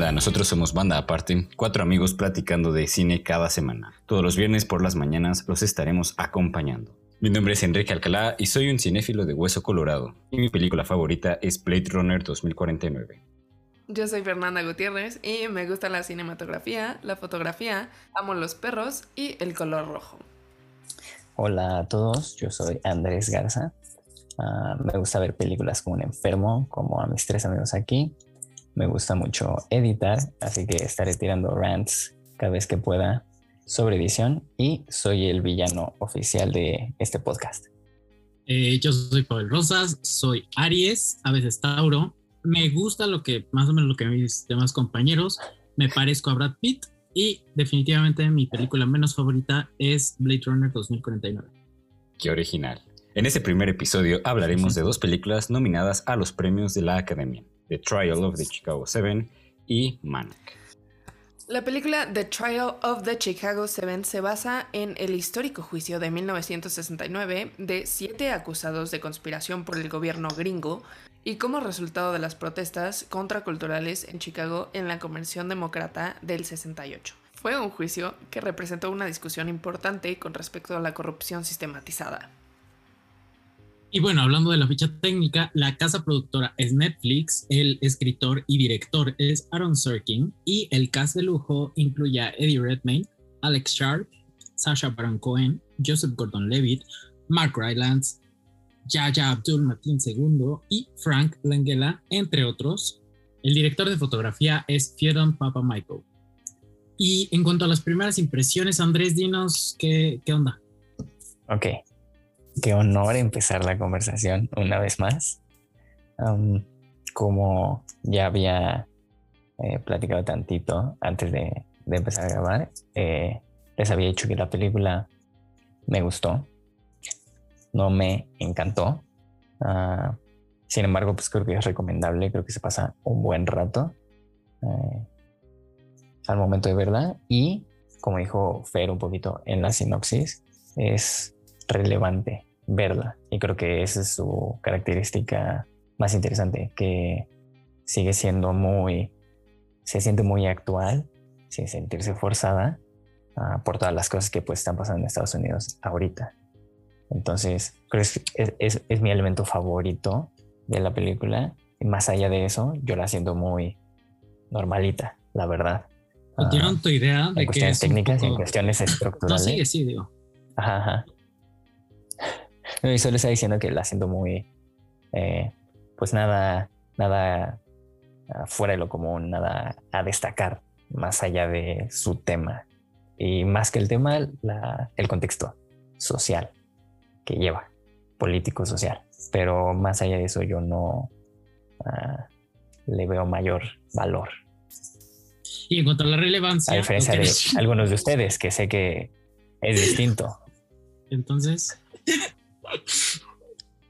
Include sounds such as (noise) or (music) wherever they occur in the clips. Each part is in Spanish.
onda? Nosotros somos Banda Aparte, cuatro amigos platicando de cine cada semana. Todos los viernes por las mañanas los estaremos acompañando. Mi nombre es Enrique Alcalá y soy un cinéfilo de hueso colorado. Y mi película favorita es Blade Runner 2049. Yo soy Fernanda Gutiérrez y me gusta la cinematografía, la fotografía, amo los perros y el color rojo. Hola a todos, yo soy Andrés Garza. Ah, me gusta ver películas como un enfermo, como a mis tres amigos aquí. Me gusta mucho editar, así que estaré tirando rants cada vez que pueda sobre edición y soy el villano oficial de este podcast. Eh, yo soy Paul Rosas, soy Aries, a veces Tauro. Me gusta lo que, más o menos lo que mis demás compañeros. Me parezco a Brad Pitt y definitivamente mi película menos favorita es Blade Runner 2049. Qué original. En este primer episodio hablaremos de dos películas nominadas a los premios de la Academia. The Trial of the Chicago Seven y Manic. La película The Trial of the Chicago Seven se basa en el histórico juicio de 1969 de siete acusados de conspiración por el gobierno gringo y como resultado de las protestas contraculturales en Chicago en la Convención Demócrata del 68. Fue un juicio que representó una discusión importante con respecto a la corrupción sistematizada. Y bueno, hablando de la ficha técnica, la casa productora es Netflix, el escritor y director es Aaron Sorkin y el cast de lujo incluye a Eddie Redmayne, Alex Sharp, Sasha Baron Cohen, Joseph Gordon-Levitt, Mark Rylance, Yaya Abdul Mateen II y Frank Langella, entre otros. El director de fotografía es Fieron Papa Michael. Y en cuanto a las primeras impresiones, Andrés, dinos qué, qué onda. Ok, qué honor empezar la conversación una vez más. como ya había eh, platicado tantito antes de, empezar a grabar, eh, les había dicho que la película me gustó, no me encantó. Ah, sin embargo, pues creo que es recomendable, creo que se pasa un buen rato eh, al momento de verla y, como dijo Fer un poquito en la sinopsis, es relevante verla. Y creo que esa es su característica más interesante, que sigue siendo muy, se siente muy actual, sin sentirse forzada ah, por todas las cosas que pues están pasando en Estados Unidos ahorita. Entonces, creo que es, es, mi elemento favorito de la película. Y más allá de eso, yo la siento muy normalita, la verdad. ¿Tienen tu idea de en cuestiones técnicas y en cuestiones estructurales. No, sí, sí, digo. Ajá, ajá. No, y solo está diciendo que la siento muy, eh, pues nada, nada ah, fuera de lo común, nada a destacar más allá de su tema. Y más que el tema, el contexto social que lleva, político social. Pero más allá de eso, yo no ah, le veo mayor valor. Y en cuanto a la relevancia. A diferencia de algunos de ustedes, que sé que es distinto. (laughs) Entonces.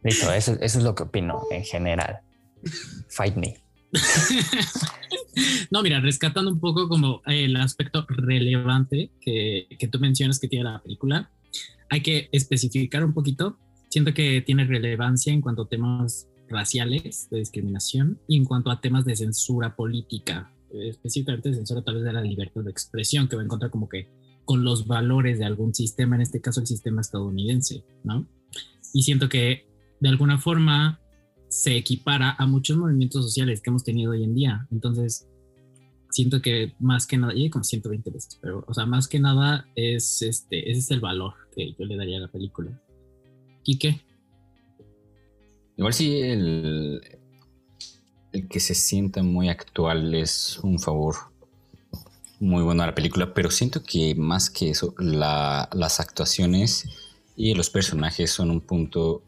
Listo, eso, es lo que opino en general. Fight me. (laughs) no, mira, rescatando un poco como el aspecto relevante que, que tú mencionas que tiene la película, hay que especificar un poquito. Siento que tiene relevancia en cuanto a temas raciales, de discriminación, y en cuanto a temas de censura política, específicamente censura tal vez de la libertad de expresión, que va en contra como que con los valores de algún sistema, en este caso el sistema estadounidense, ¿no? Y siento que de alguna forma se equipara a muchos movimientos sociales que hemos tenido hoy en día. Entonces, siento que más que nada, y como 120 veces, pero, o sea, más que nada es este, ese es el valor que yo le daría a la película. ¿Y qué? Igual si el, el que se sienta muy actual es un favor muy bueno a la película, pero siento que más que eso, las actuaciones y los personajes son un punto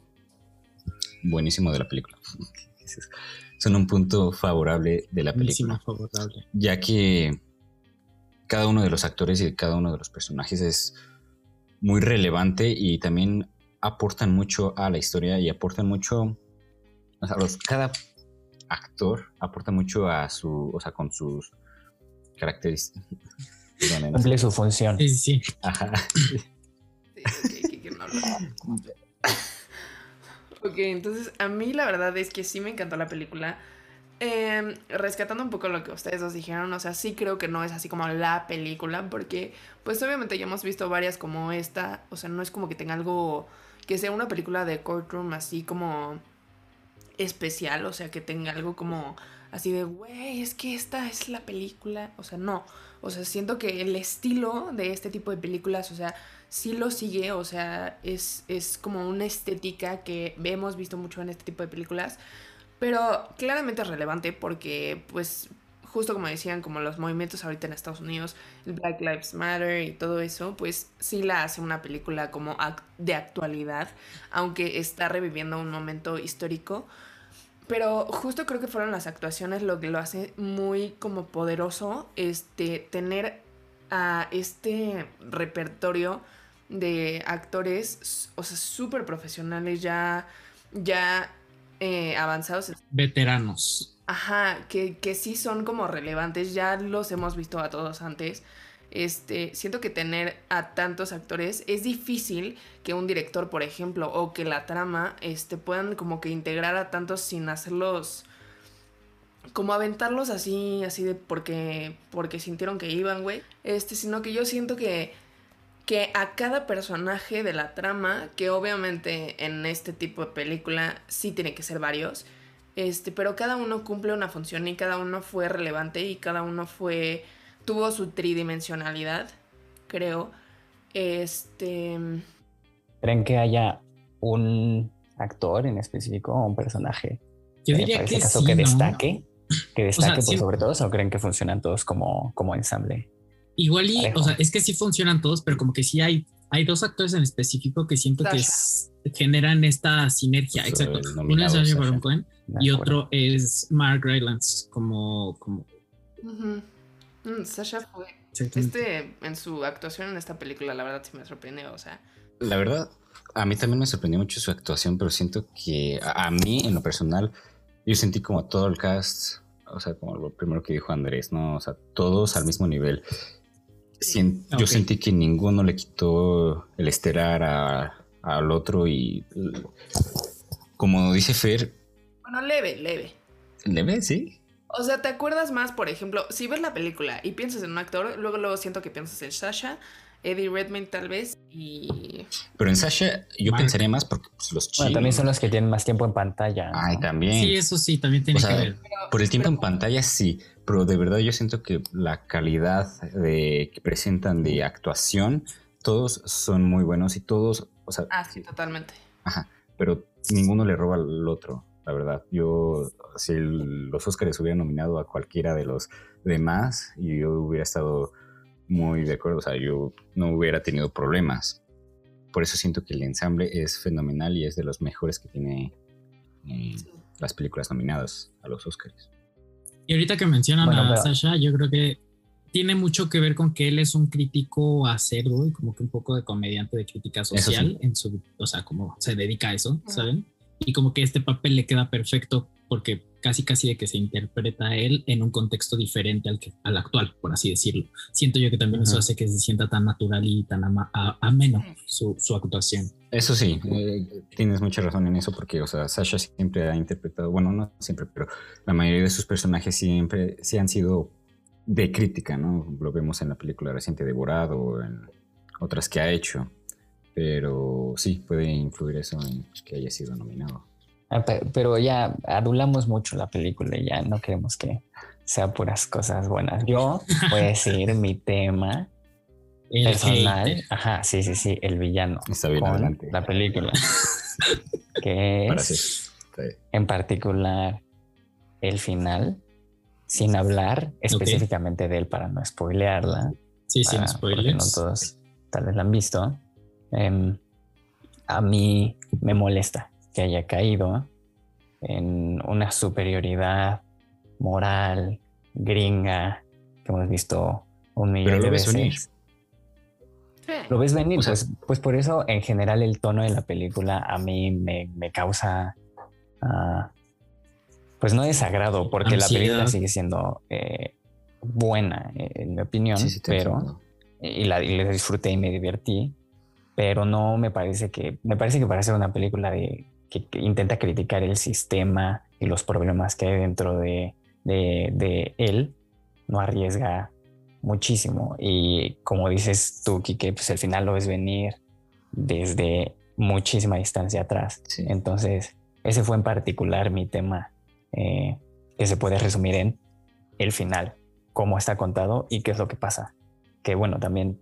buenísimo de la película. son un punto favorable de la película. Favorable. Ya que cada uno de los actores y cada uno de los personajes es muy relevante y también aportan mucho a la historia y aportan mucho. O sea, cada actor aporta mucho a su. O sea, con sus características. Cumple su función. Sí, sí. Ajá. Ok, entonces a mí la verdad es que sí me encantó la película. em, rescatando un poco lo que ustedes nos dijeron, o sea, sí creo que no es así como la película, porque pues obviamente ya hemos visto varias como esta, o sea, no es como que tenga algo que sea una película de courtroom así como especial, o sea, que tenga algo como así de, güey, es que esta es la película, o sea, no, o sea, siento que el estilo de este tipo de películas, o sea, sí lo sigue, o sea, es, es como una estética que hemos visto mucho en este tipo de películas, pero claramente es relevante porque, pues, justo como decían, como los movimientos ahorita en Estados Unidos, el Black Lives Matter y todo eso, pues sí la hace una película como de actualidad, aunque está reviviendo un momento histórico. Pero justo creo que fueron las actuaciones lo que lo hace muy como poderoso, este, tener a este repertorio de actores, o sea, súper profesionales, ya, ya eh, avanzados. Veteranos. Ajá, que, que sí son como relevantes, ya los hemos visto a todos antes. Este, siento que tener a tantos actores es difícil que un director, por ejemplo, o que la trama, este, puedan como que integrar a tantos sin hacerlos, como aventarlos así, así de porque, porque sintieron que iban, güey. Este, sino que yo siento que, que a cada personaje de la trama, que obviamente en este tipo de película sí tiene que ser varios, este, pero cada uno cumple una función y cada uno fue relevante y cada uno fue tuvo su tridimensionalidad, creo. Este ¿Creen que haya un actor en específico o un personaje? Yo diría que, caso que destaque, que destaque por sobre todo, o creen que funcionan todos como, como ensamble. Igual y, o sea, es que sí funcionan todos, pero como que sí hay, hay dos actores en específico que siento que generan esta sinergia. Exacto. Uno es Sacha Baron Cohen y otro es Mark Rylance como... como... Mm, Sasha fue... Este, en su actuación en esta película, la verdad sí me sorprendió, o sea... La verdad, a mí también me sorprendió mucho su actuación, pero siento que a, mí, en lo personal, yo sentí como todo el cast, o sea, como lo primero que dijo Andrés, ¿no? O sea, todos al mismo nivel. Yo sentí que ninguno le quitó el esterar al otro y como dice Fer, no, leve, leve. Leve, sí. O sea, ¿te acuerdas más, por ejemplo, si ves la película y piensas en un actor, luego luego siento que piensas en Sasha, Eddie Redmayne tal vez y... Pero en Sasha yo pensaría más porque pues, los chicos... Bueno, también son los que tienen más tiempo en pantalla. Ay, también. Sí, eso sí, también tiene que ver. por el tiempo en pantalla sí, pero de verdad yo siento que la calidad de, que presentan de actuación, todos son muy buenos y todos, o sea... Ah, sí, totalmente. Ajá, pero ninguno le roba al otro la verdad. Yo, si los Oscars hubieran nominado a cualquiera de los demás, y yo hubiera estado muy de acuerdo, o sea, yo no hubiera tenido problemas. Por eso siento que el ensamble es fenomenal y es de los mejores que tiene eh, las películas nominadas a los Oscars. Y ahorita que mencionan a Sasha, yo creo que tiene mucho que ver con que él es un crítico acerdo y como que un poco de comediante de crítica social en su, o sea, como se dedica a eso, ¿saben? y como que este papel le queda perfecto porque casi casi de que se interpreta a él en un contexto diferente al, que, al actual, por así decirlo. Siento yo que también eso hace que se sienta tan natural y tan ameno su, su, actuación. Eso sí, eh, tienes mucha razón en eso porque, o sea, Sasha siempre ha interpretado, bueno, no siempre, pero la mayoría de sus personajes siempre sí han sido de crítica, ¿no? Lo vemos en la película reciente de o en otras que ha hecho. Pero sí, puede influir eso en que haya sido nominado. Ah, pero ya adulamos mucho la película y ya no queremos que sea puras cosas buenas. Yo voy a decir mi tema (laughs) personal. Ajá, sí, sí, sí, el villano. Está bien adelante. La película. (laughs) que es en particular el final, sin hablar específicamente de él para no spoilearla. Sí, sin spoilers. No todos tal vez la han visto. Em, a mí me molesta que haya caído en una superioridad moral gringa que hemos visto un millón de veces. Venir. Lo ves venir, pues, pues, por eso en general el tono de la película a mí me, causa, ah, pues no desagrado, porque la película sigue siendo eh, buena, en mi opinión, pero y la, y la disfruté y me divertí, pero no me parece que, me parece que para ser una película de, que, intenta criticar el sistema y los problemas que hay dentro de, de, él, no arriesga muchísimo. Y como dices tú, Kike, pues al final lo ves venir desde muchísima distancia atrás. Entonces, ese fue en particular mi tema eh, que se puede resumir en el final, cómo está contado y qué es lo que pasa. Que bueno, también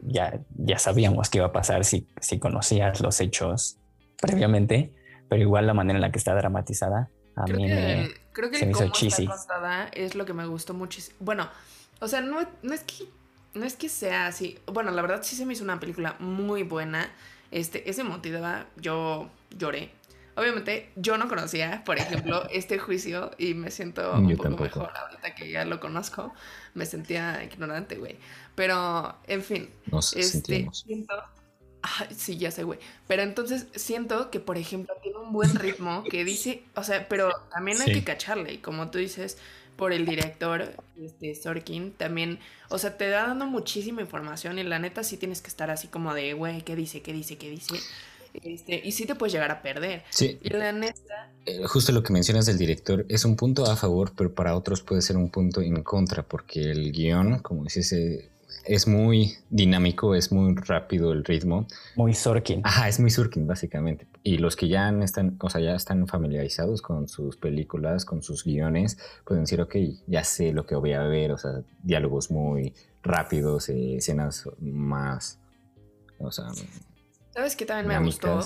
ya, ya sabíamos que iba a pasar si, si conocías los hechos previamente, pero igual la manera en la que está dramatizada a creo mí que, me, creo que se me hizo cheesy. es lo que me gustó muchísimo. Bueno, o sea, no, no es que no es que sea así. Bueno, la verdad sí se me hizo una película muy buena. Este, es emotiva. Yo lloré. Obviamente, yo no conocía, por ejemplo, (laughs) este juicio y me siento un Yo poco tampoco. mejor ahorita que ya lo conozco. Me sentía ignorante, güey. Pero, en fin, Nos este, sentíamos. siento. Sí, ya sé, güey. Pero entonces siento que, por ejemplo, tiene un buen ritmo que dice, o sea, pero también hay Sí. que cacharle. Y como tú dices, por el director, este, Sorkin, también, o sea, te da dando muchísima información y la neta sí tienes que estar así como de, güey, ¿qué dice? ¿Qué dice? ¿Qué dice? Este, y sí te puedes llegar a perder. Sí, Y la neta, eh, justo lo que mencionas del director es un punto a favor, pero para otros puede ser un punto en contra, porque el guion, como dices, es muy dinámico, es muy rápido el ritmo. Muy Sorkin. Ajá, es muy Surkin, básicamente. Y los que ya están, o sea, ya están familiarizados con sus películas, con sus guiones, pueden decir, ok, ya sé lo que voy a ver, o sea, diálogos muy rápidos, eh, escenas más, o sea, ¿sabes qué también me gustó?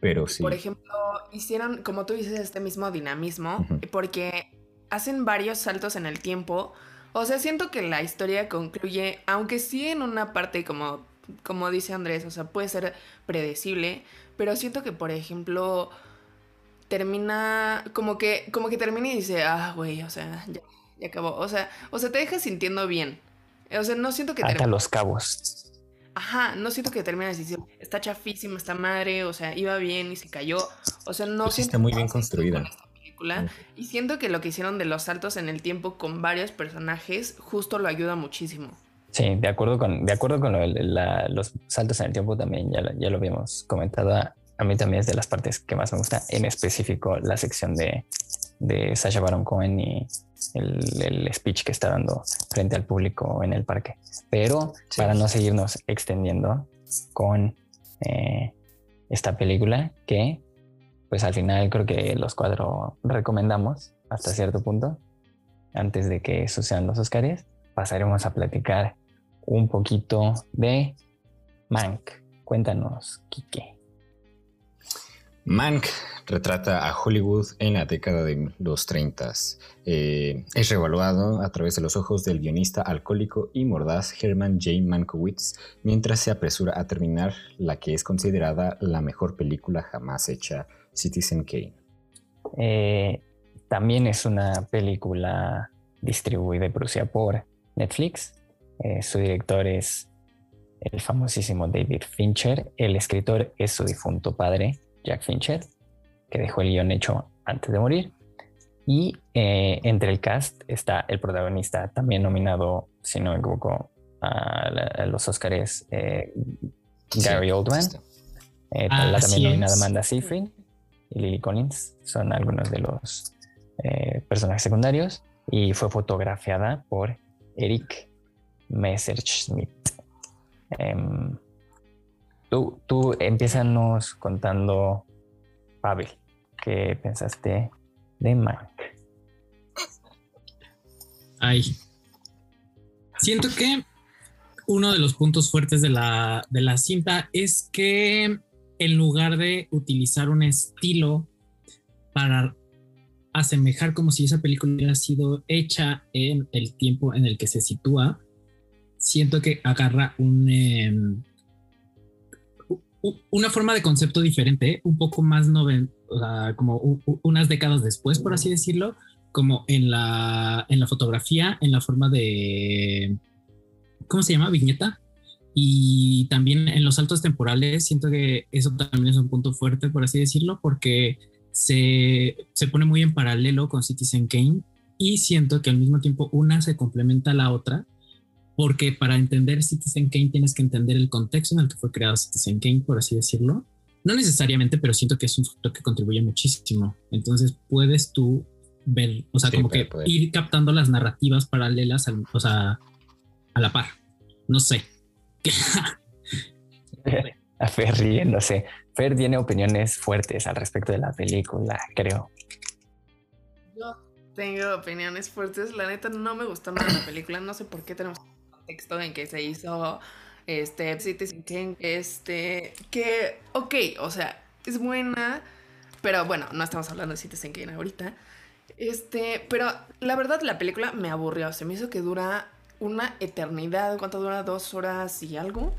pero sí. Por ejemplo, hicieron, como tú dices, este mismo dinamismo, porque hacen varios saltos en el tiempo. O sea, siento que la historia concluye, aunque sí en una parte como, como dice Andrés, o sea, puede ser predecible, pero siento que, por ejemplo, termina, como que, como que termina y dice, ah, güey, o sea, ya, ya acabó. O sea, o sea, te deja sintiendo bien. O sea, no siento que termine. los cabos. Ajá, no siento que termine diciendo, está chafísima esta madre, o sea, iba bien y se cayó. O sea, no Pues siento está muy bien construida. Película. Y siento que lo que hicieron de los saltos en el tiempo con varios personajes justo lo ayuda muchísimo. Sí, de acuerdo con, de acuerdo con lo de la- los saltos en el tiempo también, ya, lo- ya lo habíamos comentado. A, a mí también es de las partes que más me gusta, en específico la sección de, de Sasha Baron Cohen y el, el speech que está dando frente al público en el parque. Pero Sí. para no seguirnos extendiendo con eh, esta película que pues al final creo que los cuatro recomendamos hasta cierto punto antes de que sucedan los Oscars pasaremos a platicar un poquito de Mank. Cuéntanos, Quique. Mank retrata a Hollywood en la década de los 30. Eh, es revaluado a través de los ojos del guionista alcohólico y mordaz Herman J. Mankiewicz mientras se apresura a terminar la que es considerada la mejor película jamás hecha, Citizen Kane. Eh, también es una película distribuida y producida por Netflix. Eh, su director es el famosísimo David Fincher. El escritor es su difunto padre, Jack Fincher, que dejó el guion hecho antes de morir. Y eh, entre el cast está el protagonista, también nominado, si no me equivoco, a, la- a los Oscars, eh, Gary Sí, Oldman. Eh, Ah, la también nominada es. Amanda Seyfried y Lily Collins son algunos de los eh, personajes secundarios y fue fotografiada por Eric Messerschmidt. Em, tú, tú empiezanos contando, Pavel, ¿qué pensaste de Mank? Ay. Siento que uno de los puntos fuertes de la, de la cinta es que en lugar de utilizar un estilo para asemejar como si esa película hubiera sido hecha en el tiempo en el que se sitúa, siento que agarra em, una forma de concepto diferente, un poco más noven, como unas décadas después, por así decirlo, como en la, en la fotografía, en la forma de, ¿cómo se llama? Viñeta. Y también en los saltos temporales, siento que eso también es un punto fuerte, por así decirlo, porque se, se pone muy en paralelo con Citizen Kane y siento que al mismo tiempo una se complementa a la otra, porque para entender Citizen Kane tienes que entender el contexto en el que fue creado Citizen Kane, por así decirlo. no necesariamente, pero siento que es un factor que contribuye muchísimo. Entonces puedes tú ver, o sea, Sí, como que poder. ir captando las narrativas paralelas, al- o sea, a la par. No sé. (laughs) A Fer riéndose. Fer tiene opiniones fuertes al respecto de la película, creo. Yo tengo opiniones fuertes. La neta no me gustó nada la película. No sé por qué tenemos contexto en que se hizo este. Este que, ok, o sea, es buena. Pero bueno, no estamos hablando de Citizen Kane ahorita. Este, pero la verdad la película me aburrió. Se me hizo que dura una eternidad. ¿Cuánto dura? Dos horas y algo.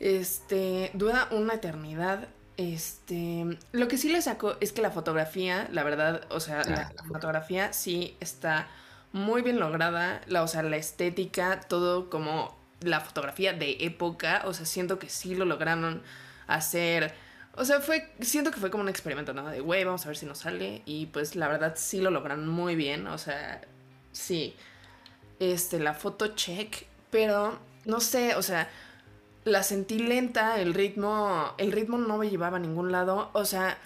Este, dura una eternidad. Este, lo que sí le saco es que la fotografía, la verdad, o sea, Ah, la, la foto. fotografía sí está muy bien lograda, la, o sea, la estética, todo como la fotografía de época, o sea, siento que sí lo lograron hacer, o sea, fue, siento que fue como un experimento, ¿no? De, güey, vamos a ver si nos sale, y pues la verdad sí lo lograron muy bien, o sea, sí, este, la foto check, pero no sé, o sea, la sentí lenta, el ritmo, el ritmo no me llevaba a ningún lado, o sea,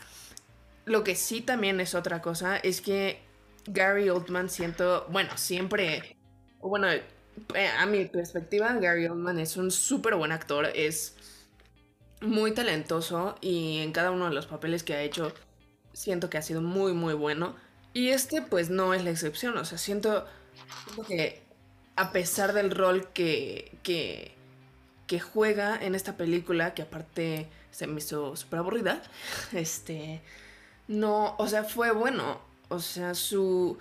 lo que sí también es otra cosa es que Gary Oldman siento, bueno, siempre, bueno, eh, a mi perspectiva, Gary Oldman es un súper buen actor, es muy talentoso y en cada uno de los papeles que ha hecho siento que ha sido muy, muy bueno. Y este pues no es la excepción, o sea, siento, siento que a pesar del rol que, que, que juega en esta película, que aparte se me hizo súper aburrida, (laughs) este, no, o sea, fue bueno, o sea, su,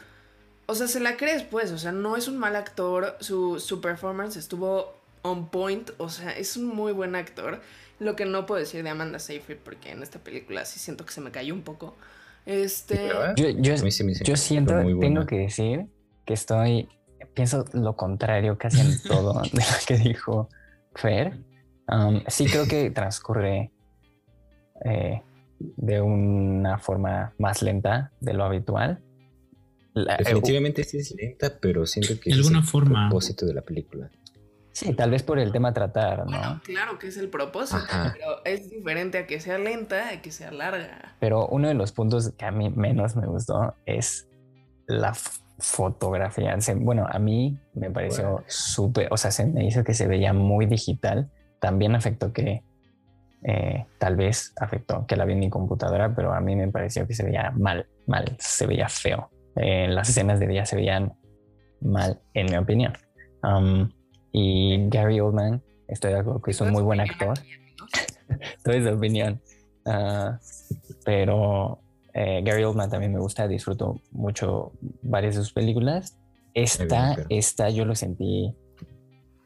o sea, se la crees pues, o sea, no es un mal actor, su, su performance estuvo on point, o sea, es un muy buen actor, lo que no puedo decir de Amanda Seyfried, porque en esta película sí siento que se me cayó un poco, este... Yo, yo, yo siento, tengo que decir que estoy, pienso lo contrario casi en (laughs) todo de lo que dijo Fer. Um, sí creo que transcurre eh, de una forma más lenta de lo habitual. La- eh, Definitivamente sí es lenta, pero siento que De ese es alguna el forma. propósito de la película. sí, tal vez por el tema a tratar, Bueno, ¿no? claro que es el propósito, Ajá. pero es diferente a que sea lenta a que sea larga. Pero uno de los puntos que a mí menos me gustó es la fotografía. Bueno, a mí me pareció Bueno. súper, o sea, se me hizo que se veía muy digital. También afectó que, eh, tal vez afectó que la vi en mi computadora, pero a mí me pareció que se veía mal, mal, se veía feo. Eh, las escenas de día se veían mal, en mi opinión. Um, y Gary Oldman, estoy de acuerdo que es un muy buen actor (laughs) toda esa opinión. Ah, pero eh, Gary Oldman también me gusta, disfruto mucho varias de sus películas. Esta, esta yo lo sentí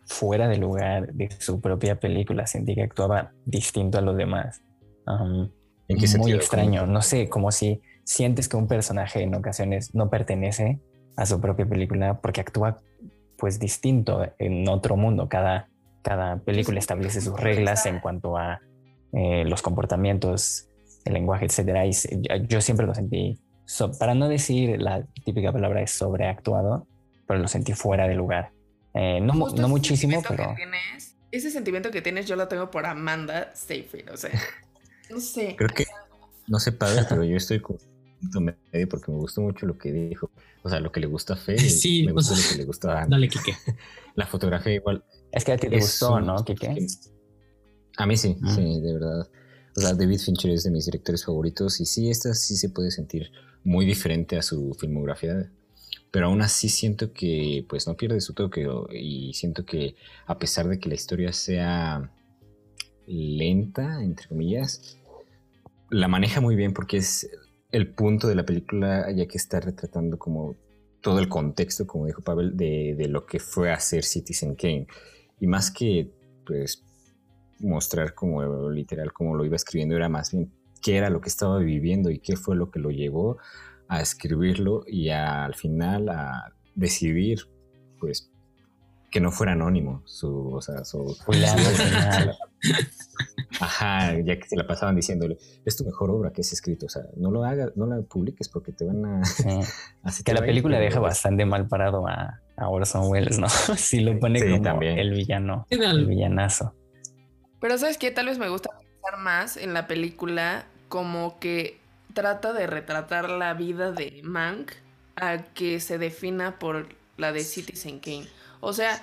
fuera de lugar de su propia película, sentí que actuaba distinto a los demás. Um, ¿En qué muy extraño, no sé, como si sientes que un personaje en ocasiones no pertenece a su propia película porque actúa pues distinto en otro mundo. Cada, cada película establece sus reglas en cuanto a eh, los comportamientos, el lenguaje, etcétera. Y yo, siempre lo sentí, so- para no decir la típica palabra es sobreactuado, pero lo sentí fuera de lugar. Eh, no, no muchísimo, pero tienes- ese sentimiento que tienes yo lo tengo por Amanda Seyfried, o sea, (laughs) no sé. Creo que, no sé, padre, pero yo estoy con punto medio porque me gustó mucho lo que dijo. O sea, lo que le gusta a Fe, Sí, me o gustó sea, lo que le gusta a Ana. Dale, Kike. (laughs) La fotografía igual. es que a ti te es gustó, un- ¿no, Kike? A mí sí, Mm. sí, de verdad. O sea, David Fincher es de mis directores favoritos y sí, esta sí se puede sentir muy diferente a su filmografía. Pero aún así siento que pues no pierde su toque y siento que a pesar de que la historia sea lenta, entre comillas, la maneja muy bien porque es el punto de la película ya que está retratando como todo el contexto, como dijo Pavel, de, de lo que fue hacer Citizen Kane. Y más que pues mostrar como literal como lo iba escribiendo, era más bien qué era lo que estaba viviendo y qué fue lo que lo llevó a escribirlo y a- al final a decidir pues que no fuera anónimo su, o sea, su, final. (laughs) Ajá, ya que se la pasaban diciéndole, es tu mejor obra que has escrito, o sea, no lo hagas, no la publiques porque te van a... Sí. (laughs) así Que la a película deja pues, bastante mal parado a, a Orson Welles, ¿no? (laughs) si lo pone Sí, como también. el villano, el villanazo. Pero ¿sabes qué? Tal vez me gusta pensar más en la película como que trata de retratar la vida de Mank a que se defina por la de Citizen Kane. O sea,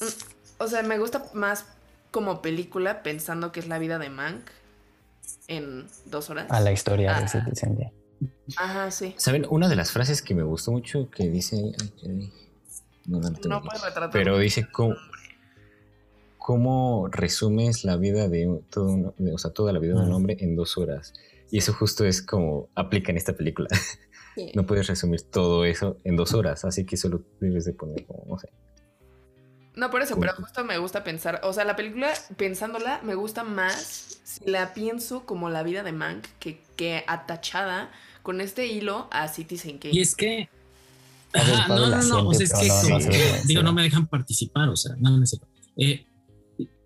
mm, o sea, me gusta más como película pensando que es la vida de Mank en dos horas. A la historia de. Citizen Kane. Ajá, sí. ¿Saben? Una de las frases que me gustó mucho que dice. no, no No aquí. puedes retratar. Pero dice cómo, cómo resumes la vida de un- todo un- de- o sea, toda la vida de un hombre en dos horas. Y eso justo es como aplica en esta película. (laughs) Sí. No puedes resumir todo eso en dos horas, así que solo debes de poner como, no sé. No, por eso, pero justo me gusta pensar, o sea, la película, pensándola, me gusta más si la pienso como la vida de Mank que, que atachada con este hilo a Citizen Kane. Y es que. Ajá, no, no, no. O sea, es que. no- no ve, digo, no me dejan participar, o sea, no, no cierto. Eh,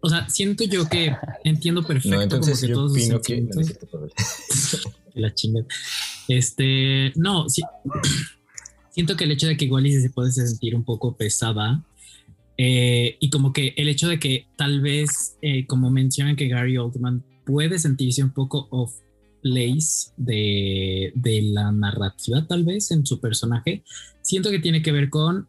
o sea, siento yo que entiendo perfecto No, entonces como que yo todos opino que. no, no cierto, la chingada. Este, no, sí. (clears throat) Siento que el hecho de que igual y se puede sentir un poco pesada eh, y como que el hecho de que tal vez, eh, como mencionan que Gary Oldman puede sentirse un poco off place de, de la narrativa tal vez en su personaje, siento que tiene que ver con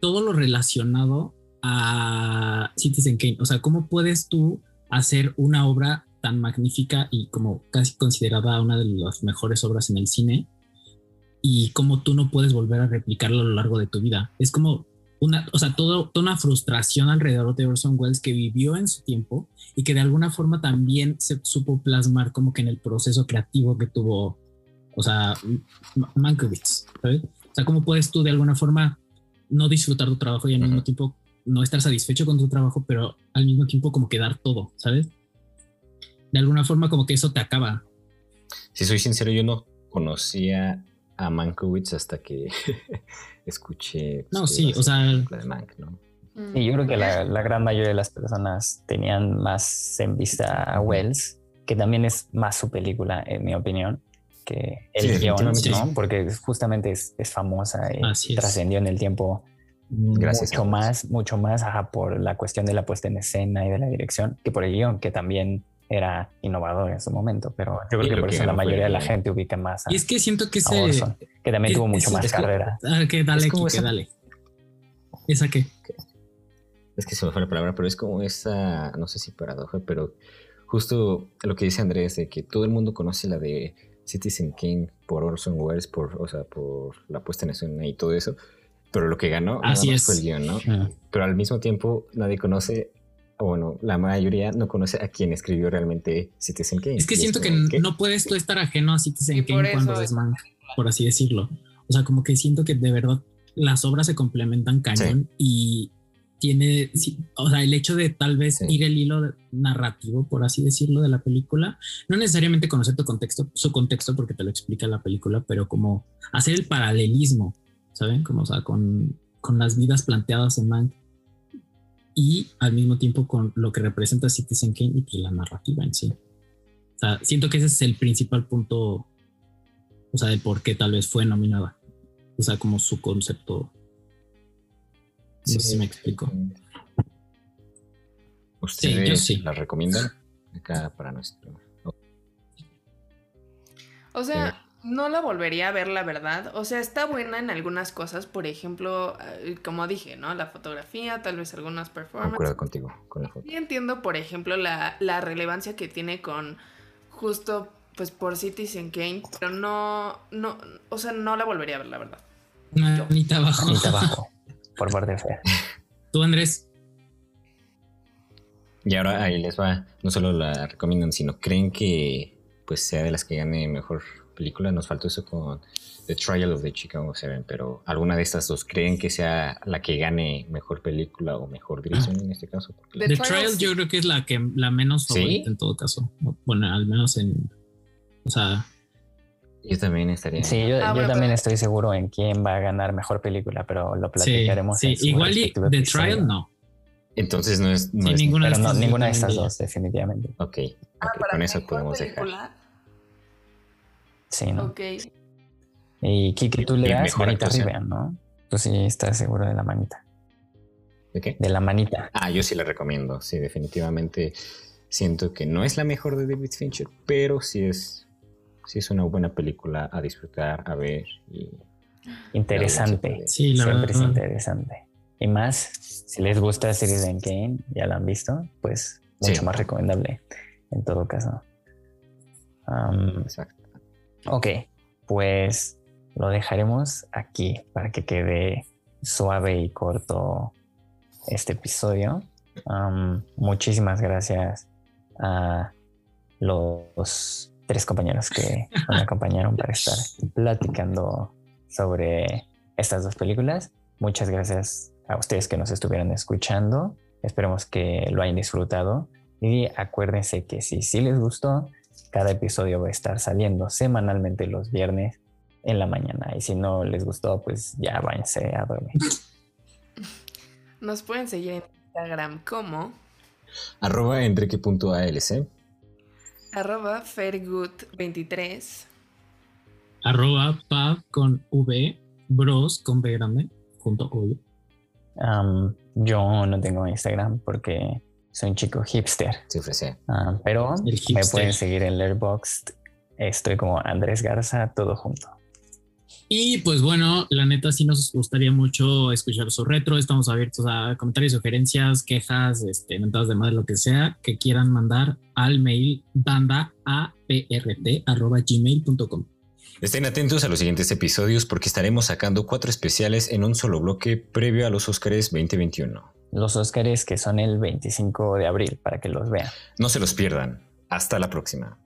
todo lo relacionado a Citizen Kane. O sea, ¿cómo puedes tú hacer una obra tan magnífica y como casi considerada una de las mejores obras en el cine y cómo tú no puedes volver a replicarlo a lo largo de tu vida? Es como una, o sea, todo, toda una frustración alrededor de Orson Welles que vivió en su tiempo y que de alguna forma también se supo plasmar como que en el proceso creativo que tuvo, o sea, Mankiewicz, ¿sabes? O sea, ¿cómo puedes tú de alguna forma no disfrutar tu trabajo y al mismo Ujú. tiempo no estar satisfecho con tu trabajo, pero al mismo tiempo como que dar todo, ¿sabes? De alguna forma como que eso te acaba. Si soy sincero, yo no conocía a Mankiewicz hasta que (laughs) escuché. pues, No, sí, o sea- la película de Mank, ¿no? Mm. Y yo creo que la, la gran mayoría de las personas tenían más en vista a Wells, que también es más su película, en mi opinión, que el Sí, guion, ¿no? sí. Porque justamente es, es famosa y trascendió en el tiempo Gracias mucho más, mucho más ajá, por la cuestión de la puesta en escena y de la dirección, que por el guion, que también era innovador en su momento. Pero yo creo que por que eso la mayoría de la gente ubica más a, Y es que siento que a ese... Orson, que también es- tuvo mucho es- más es carrera. Ah, que dale, como Kike, esa- dale. ¿Esa qué? Es que se me fue la palabra, pero es como esa, no sé si paradoja, pero justo lo que dice Andrés, de que todo el mundo conoce la de Citizen King por Orson Welles, por, o sea, por la puesta en escena y todo eso, pero lo que ganó Así es. fue el guion, ¿no? Pero al mismo tiempo nadie conoce, o bueno, la mayoría no conoce a quien escribió realmente Citizen King. Es que siento que no puedes tú estar ajeno a Citizen Kane cuando es Mank, por así decirlo. O sea, como que siento que de verdad las obras se complementan cañón y tiene, sí, o sea, el hecho de tal vez Sí. ir el hilo narrativo, por así decirlo, de la película, no necesariamente conocer tu contexto, su contexto porque te lo explica la película, pero como hacer el paralelismo, ¿saben? Como, o sea, con, con las vidas planteadas en Mank y al mismo tiempo con lo que representa Citizen Kane y pues la narrativa en sí. O sea, siento que ese es el principal punto, o sea, de por qué tal vez fue nominada. O sea, como su concepto. No sé si me explico. ¿Ustedes yo sí. la recomiendan? Acá para nuestro... O sea, no la volvería a ver, la verdad. O sea, está buena en algunas cosas. Por ejemplo, eh, como dije, ¿no? La fotografía, tal vez algunas performances. Concuerdo contigo con la foto. Sí entiendo, por ejemplo, la, la relevancia que tiene con justo, pues, por Citizen Kane, pero no, no, o sea, no la volvería a ver, la verdad. Manita abajo. Manita abajo, por parte de Fer. (laughs) Tú, Andrés, Y ahora ahí les va, no solo la recomiendan, sino creen que pues sea de las que gane mejor película. Nos faltó eso con The Trial of the Chicago Seven, pero alguna de estas dos creen que sea la que gane mejor película o mejor dirección en este caso. Porque The The Trial sí. yo creo que es la que la menos ¿Sí? favorita en todo caso. Bueno, al menos en. O sea, yo también estaría. Sí, yo, Ah, yo bueno, también pero- estoy seguro en quién va a ganar mejor película, pero lo sí, platicaremos. sí. en su igual y The episodio. Trial no. Entonces no es. No Sí, es ninguna Pero no, estas yo ninguna de también estas dos, definitivamente. Ok, Ah, ok, para con eso podemos dejar. Sí, ¿no? Ok. Y Kiki, tú le das manita actuación. arriba, ¿no? Tú sí estás seguro de la manita. ¿De qué? De la manita. Ah, yo sí la recomiendo, sí, definitivamente. Siento que no es la mejor de David Fincher, pero sí es, sí es una buena película a disfrutar, a ver. Y interesante. Sí, la Siempre es interesante. Y más, si les gusta Citizen Kane, ya la han visto, pues mucho Sí. más recomendable en todo caso. Exacto. Ok, pues lo dejaremos aquí para que quede suave y corto este episodio. Muchísimas gracias a los tres compañeros que (laughs) me acompañaron para estar platicando sobre estas dos películas. Muchas gracias a ustedes que nos estuvieron escuchando. Esperemos que lo hayan disfrutado. Y acuérdense que si sí les gustó, cada episodio va a estar saliendo semanalmente los viernes en la mañana. Y si no les gustó, pues ya váyanse a dormir. (laughs) Nos pueden seguir en Instagram como Arroba enrique.alc. arroba fairgood23. Arroba pub con V, bros con B grande, junto obvio. Am, yo no tengo Instagram porque soy un chico hipster. Se ofrece. Ah, pero me pueden seguir en Letterboxd. Estoy como Andrés Garza, todo junto. Y pues bueno, la neta sí nos gustaría mucho escuchar su retro. Estamos abiertos a comentarios, sugerencias, quejas, este, mentadas de madre, lo que sea que quieran mandar al mail banda gmail.com. Estén atentos a los siguientes episodios porque estaremos sacando cuatro especiales en un solo bloque previo a los Oscars 2021. Los Óscares que son el 25 de abril para que los vean. No se los pierdan. Hasta la próxima.